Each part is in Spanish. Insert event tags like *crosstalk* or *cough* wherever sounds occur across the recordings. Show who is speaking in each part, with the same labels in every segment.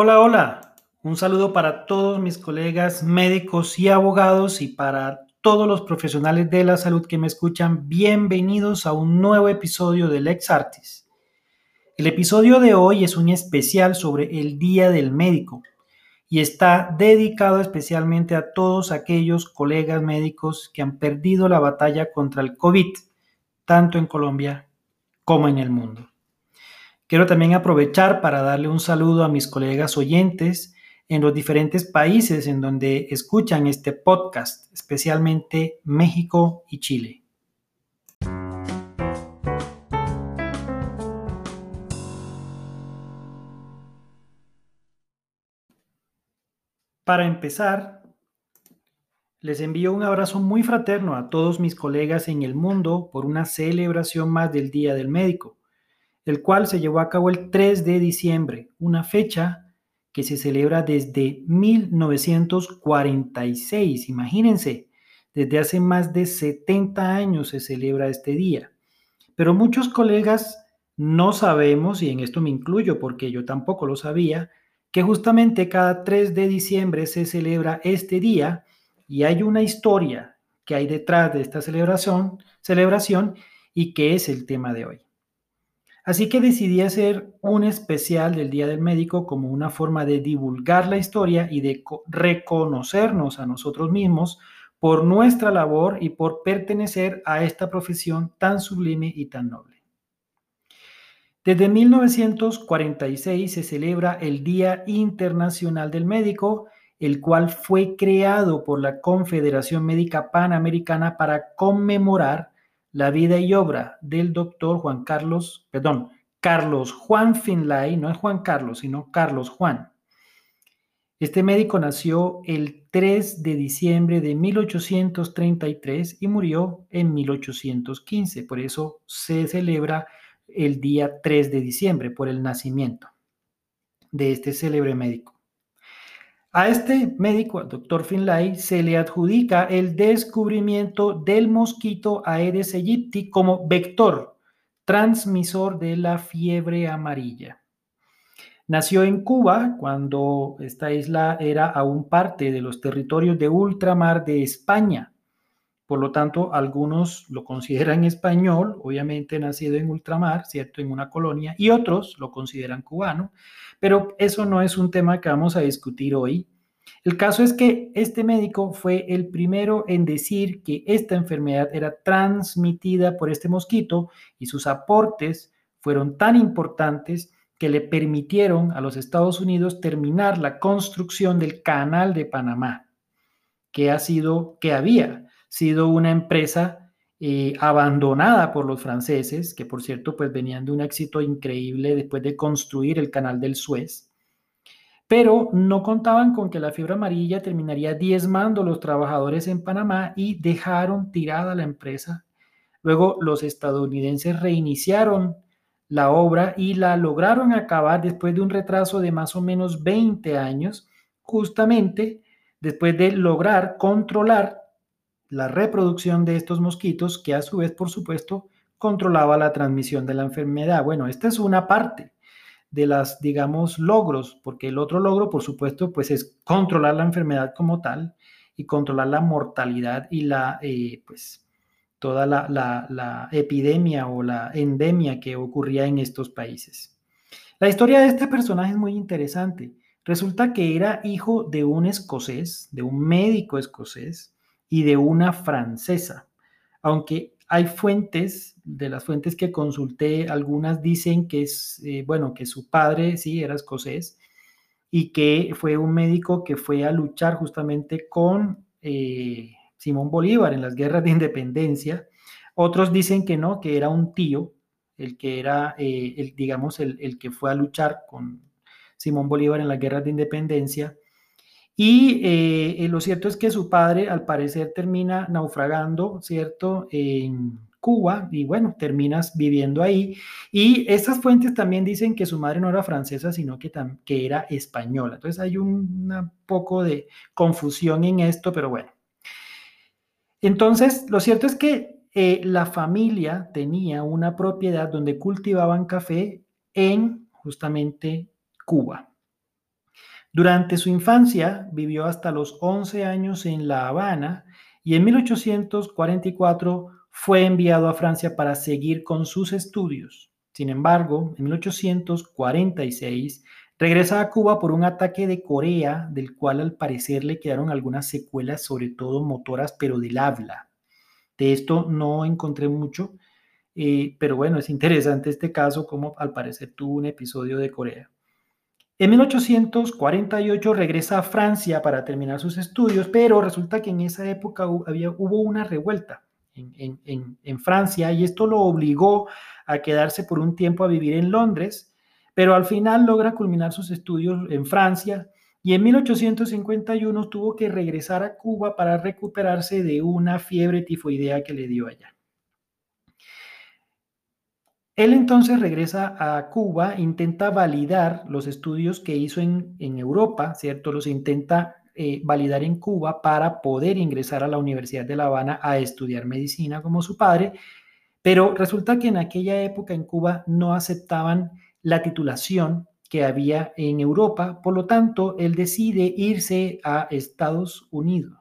Speaker 1: Hola, hola. Un saludo para todos mis colegas médicos y abogados y para todos los profesionales de la salud que me escuchan. Bienvenidos a un nuevo episodio de Lex Artis. El episodio de hoy es un especial sobre el Día del Médico y está dedicado especialmente a todos aquellos colegas médicos que han perdido la batalla contra el COVID, tanto en Colombia como en el mundo. Quiero también aprovechar para darle un saludo a mis colegas oyentes en los diferentes países en donde escuchan este podcast, especialmente México y Chile. Para empezar, les envío un abrazo muy fraterno a todos mis colegas en el mundo por una celebración más del Día del Médico el cual se llevó a cabo el 3 de diciembre, una fecha que se celebra desde 1946. Imagínense, desde hace más de 70 años se celebra este día. Pero muchos colegas no sabemos, y en esto me incluyo porque yo tampoco lo sabía, que justamente cada 3 de diciembre se celebra este día y hay una historia que hay detrás de esta celebración, celebración y que es el tema de hoy. Así que decidí hacer un especial del Día del Médico como una forma de divulgar la historia y de reconocernos a nosotros mismos por nuestra labor y por pertenecer a esta profesión tan sublime y tan noble. Desde 1946 se celebra el Día Internacional del Médico, el cual fue creado por la Confederación Médica Panamericana para conmemorar la vida y obra del doctor Juan Carlos, perdón, Carlos Juan Finlay, no es Juan Carlos, sino Carlos Juan. Este médico nació el 3 de diciembre de 1833 y murió en 1815. Por eso se celebra el día 3 de diciembre, por el nacimiento de este célebre médico. A este médico, al doctor Finlay, se le adjudica el descubrimiento del mosquito Aedes aegypti como vector transmisor de la fiebre amarilla. Nació en Cuba cuando esta isla era aún parte de los territorios de ultramar de España. Por lo tanto, algunos lo consideran *laughs* español, obviamente nacido en ultramar, ¿cierto? En una colonia, y otros lo consideran cubano. Pero eso no es un tema que vamos a discutir hoy. El caso es que este médico fue el primero en decir que esta enfermedad era transmitida por este mosquito y sus aportes fueron tan importantes que le permitieron a los Estados Unidos terminar la construcción del Canal de Panamá, que ha sido que había sido una empresa eh, abandonada por los franceses, que por cierto pues venían de un éxito increíble después de construir el canal del Suez, pero no contaban con que la fiebre amarilla terminaría diezmando los trabajadores en Panamá y dejaron tirada la empresa. Luego los estadounidenses reiniciaron la obra y la lograron acabar después de un retraso de más o menos 20 años, justamente después de lograr controlar la reproducción de estos mosquitos, que a su vez, por supuesto, controlaba la transmisión de la enfermedad. Bueno, esta es una parte de las, digamos, logros, porque el otro logro, por supuesto, pues es controlar la enfermedad como tal y controlar la mortalidad y la, eh, pues, toda la, la epidemia o la endemia que ocurría en estos países. La historia de este personaje es muy interesante. Resulta que era hijo de un escocés, de un médico escocés, y de una francesa. Aunque hay fuentes, de las fuentes que consulté, algunas dicen que es, eh, bueno, que su padre sí era escocés y que fue un médico que fue a luchar justamente con eh, Simón Bolívar en las guerras de independencia. Otros dicen que no, que era un tío, el que era, eh, el, digamos, el, el que fue a luchar con Simón Bolívar en las guerras de independencia. Y eh, lo cierto es que su padre, al parecer, termina naufragando, ¿cierto? En Cuba y bueno, terminas viviendo ahí. Y estas fuentes también dicen que su madre no era francesa, sino que, que era española. Entonces hay un poco de confusión en esto, pero bueno. Entonces, lo cierto es que eh, la familia tenía una propiedad donde cultivaban café en justamente Cuba. Durante su infancia vivió hasta los 11 años en La Habana y en 1844 fue enviado a Francia para seguir con sus estudios. Sin embargo, en 1846 regresa a Cuba por un ataque de Corea, del cual al parecer le quedaron algunas secuelas, sobre todo motoras, pero del habla. De esto no encontré mucho, eh, pero bueno, es interesante este caso, como al parecer tuvo un episodio de Corea. En 1848 regresa a Francia para terminar sus estudios, pero resulta que en esa época había, hubo una revuelta en, en, Francia y esto lo obligó a quedarse por un tiempo a vivir en Londres, pero al final logra culminar sus estudios en Francia y en 1851 tuvo que regresar a Cuba para recuperarse de una fiebre tifoidea que le dio allá. Él entonces regresa a Cuba, intenta validar los estudios que hizo en, Europa, ¿cierto? Los intenta eh, validar en Cuba para poder ingresar a la Universidad de La Habana a estudiar medicina como su padre, pero resulta que en aquella época en Cuba no aceptaban la titulación que había en Europa, por lo tanto, él decide irse a Estados Unidos.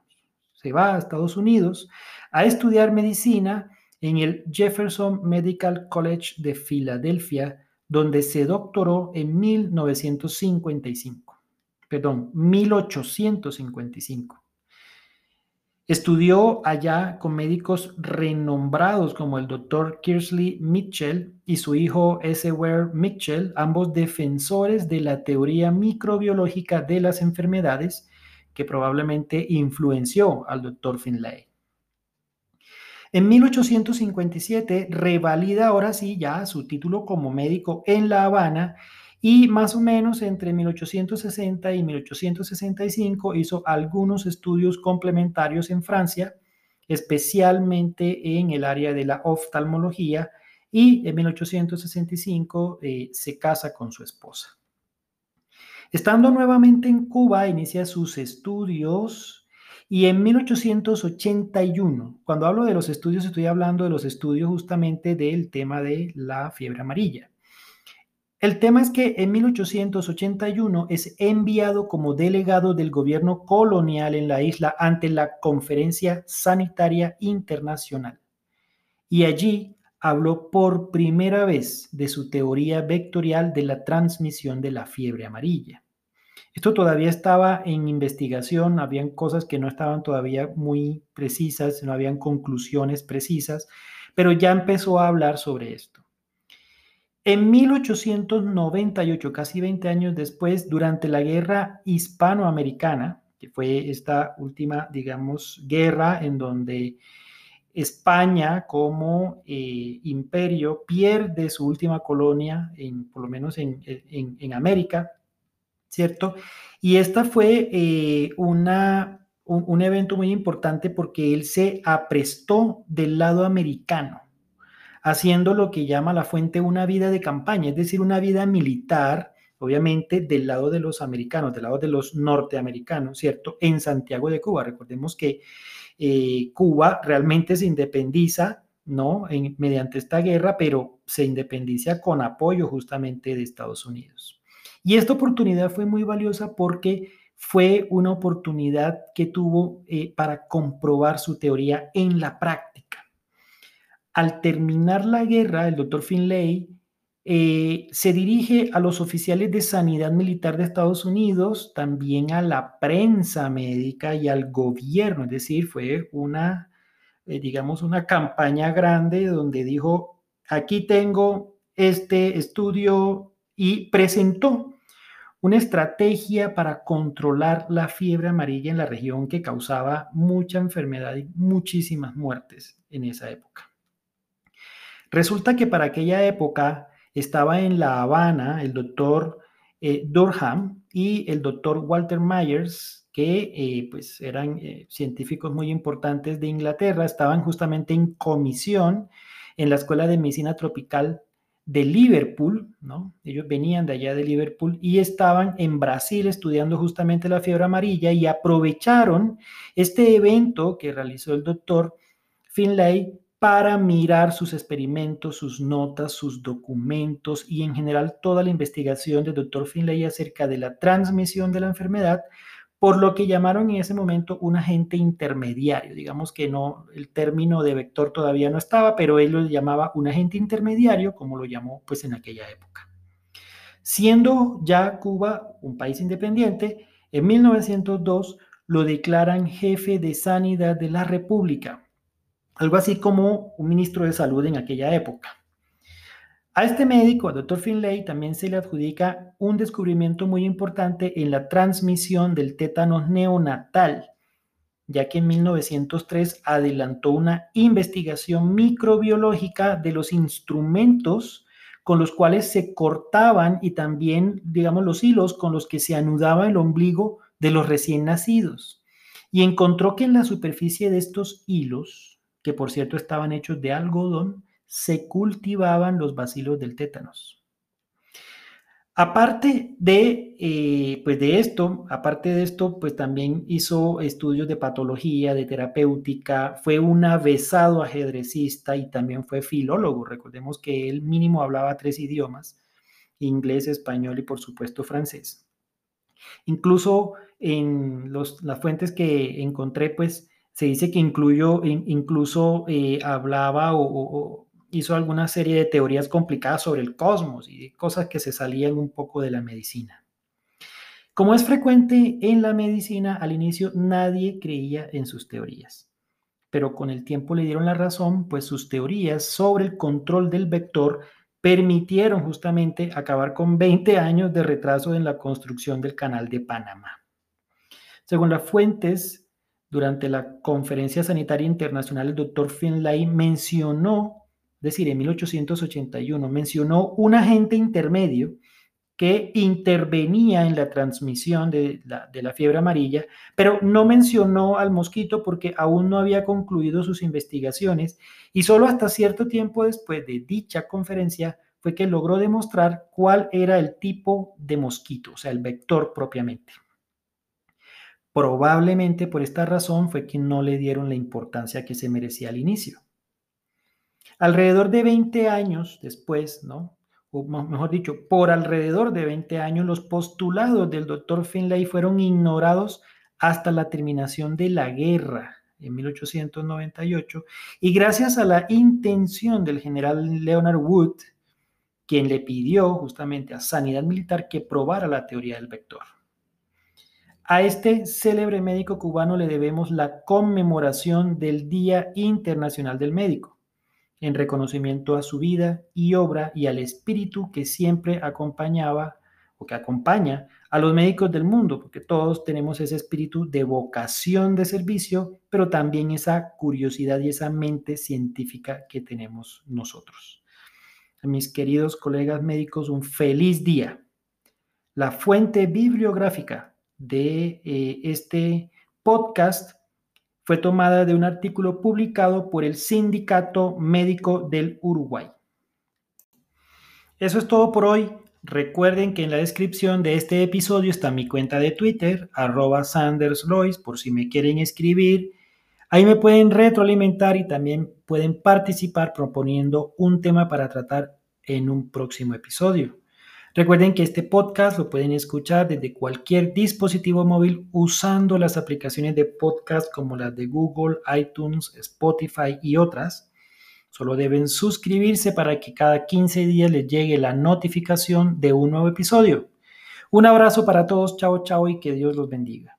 Speaker 1: Se va a Estados Unidos a estudiar medicina en el Jefferson Medical College de Filadelfia, donde se doctoró en 1955, perdón, 1855. Estudió allá con médicos renombrados como el doctor Kirsley Mitchell y su hijo S. Ware Mitchell, ambos defensores de la teoría microbiológica de las enfermedades que probablemente influenció al doctor Finlay. En 1857 revalida ahora sí ya su título como médico en La Habana y más o menos entre 1860 y 1865 hizo algunos estudios complementarios en Francia, especialmente en el área de la oftalmología y en 1865 eh, se casa con su esposa. Estando nuevamente en Cuba, inicia sus estudios y en 1881, cuando hablo de los estudios, estoy hablando de los estudios justamente del tema de la fiebre amarilla. El tema es que en 1881 es enviado como delegado del gobierno colonial en la isla ante la Conferencia Sanitaria Internacional. Y allí habló por primera vez de su teoría vectorial de la transmisión de la fiebre amarilla. Esto todavía estaba en investigación, habían cosas que no estaban todavía muy precisas, no habían conclusiones precisas, pero ya empezó a hablar sobre esto. En 1898, casi 20 años después, durante la guerra hispanoamericana, que fue esta última, digamos, guerra en donde España como eh, imperio pierde su última colonia, por lo menos en, en América, ¿cierto? Y esta fue eh, una, un, evento muy importante porque él se aprestó del lado americano, haciendo lo que llama la fuente una vida de campaña, es decir, una vida militar, obviamente del lado de los americanos, del lado de los norteamericanos, ¿cierto? En Santiago de Cuba. Recordemos que eh, Cuba realmente se independiza, ¿no? mediante esta guerra, pero se independiza con apoyo justamente de Estados Unidos. Y esta oportunidad fue muy valiosa porque fue una oportunidad que tuvo eh, para comprobar su teoría en la práctica. Al terminar la guerra, el doctor Finlay eh, se dirige a los oficiales de sanidad militar de Estados Unidos, también a la prensa médica y al gobierno, es decir, fue una, eh, digamos, una campaña grande donde dijo, aquí tengo este estudio y presentó una estrategia para controlar la fiebre amarilla en la región que causaba mucha enfermedad y muchísimas muertes en esa época. Resulta que para aquella época estaba en La Habana el doctor eh, Durham y el doctor Walter Myers, que eh, pues eran eh, científicos muy importantes de Inglaterra, estaban justamente en comisión en la Escuela de Medicina Tropical de Liverpool, ¿no? Ellos venían de allá de Liverpool y estaban en Brasil estudiando justamente la fiebre amarilla y aprovecharon este evento que realizó el doctor Finlay para mirar sus experimentos, sus notas, sus documentos y en general toda la investigación del doctor Finlay acerca de la transmisión de la enfermedad, por lo que llamaron en ese momento un agente intermediario. Digamos que no, el término de vector todavía no estaba, pero él lo llamaba un agente intermediario, como lo llamó pues en aquella época. Siendo ya Cuba un país independiente, en 1902 lo declaran jefe de sanidad de la República, algo así como un ministro de salud en aquella época. A este médico, al doctor Finlay, también se le adjudica un descubrimiento muy importante en la transmisión del tétano neonatal, ya que en 1903 adelantó una investigación microbiológica de los instrumentos con los cuales se cortaban y también, digamos, los hilos con los que se anudaba el ombligo de los recién nacidos. Y encontró que en la superficie de estos hilos, que por cierto estaban hechos de algodón, se cultivaban los bacilos del tétanos. Aparte de, eh, pues de esto, aparte de esto, pues también hizo estudios de patología, de terapéutica, fue un avesado ajedrecista y también fue filólogo. Recordemos que él mínimo hablaba tres idiomas, inglés, español y por supuesto francés. Incluso en las fuentes que encontré, pues se dice que incluyó, incluso eh, hablaba o hizo alguna serie de teorías complicadas sobre el cosmos y cosas que se salían un poco de la medicina. Como es frecuente en la medicina, al inicio nadie creía en sus teorías, pero con el tiempo le dieron la razón, pues sus teorías sobre el control del vector permitieron justamente acabar con 20 años de retraso en la construcción del canal de Panamá. Según las fuentes, durante la Conferencia Sanitaria Internacional, el doctor Finlay mencionó decir, en 1881, mencionó un agente intermedio que intervenía en la transmisión de la, fiebre amarilla, pero no mencionó al mosquito porque aún no había concluido sus investigaciones y solo hasta cierto tiempo después de dicha conferencia fue que logró demostrar cuál era el tipo de mosquito, o sea, el vector propiamente. Probablemente por esta razón fue que no le dieron la importancia que se merecía al inicio. Alrededor de 20 años después, ¿no? O mejor dicho, por alrededor de 20 años, los postulados del doctor Finlay fueron ignorados hasta la terminación de la guerra en 1898 y gracias a la intención del general Leonard Wood, quien le pidió justamente a Sanidad Militar que probara la teoría del vector. A este célebre médico cubano le debemos la conmemoración del Día Internacional del Médico en reconocimiento a su vida y obra y al espíritu que siempre acompañaba o que acompaña a los médicos del mundo, porque todos tenemos ese espíritu de vocación de servicio, pero también esa curiosidad y esa mente científica que tenemos nosotros. A mis queridos colegas médicos, un feliz día. La fuente bibliográfica de eh, este podcast fue tomada de un artículo publicado por el Sindicato Médico del Uruguay. Eso es todo por hoy. Recuerden que en la descripción de este episodio está mi cuenta de Twitter, arroba SandersLois, por si me quieren escribir. Ahí me pueden retroalimentar y también pueden participar proponiendo un tema para tratar en un próximo episodio. Recuerden que este podcast lo pueden escuchar desde cualquier dispositivo móvil usando las aplicaciones de podcast como las de Google, iTunes, Spotify y otras. Solo deben suscribirse para que cada 15 días les llegue la notificación de un nuevo episodio. Un abrazo para todos, chao, chao y que Dios los bendiga.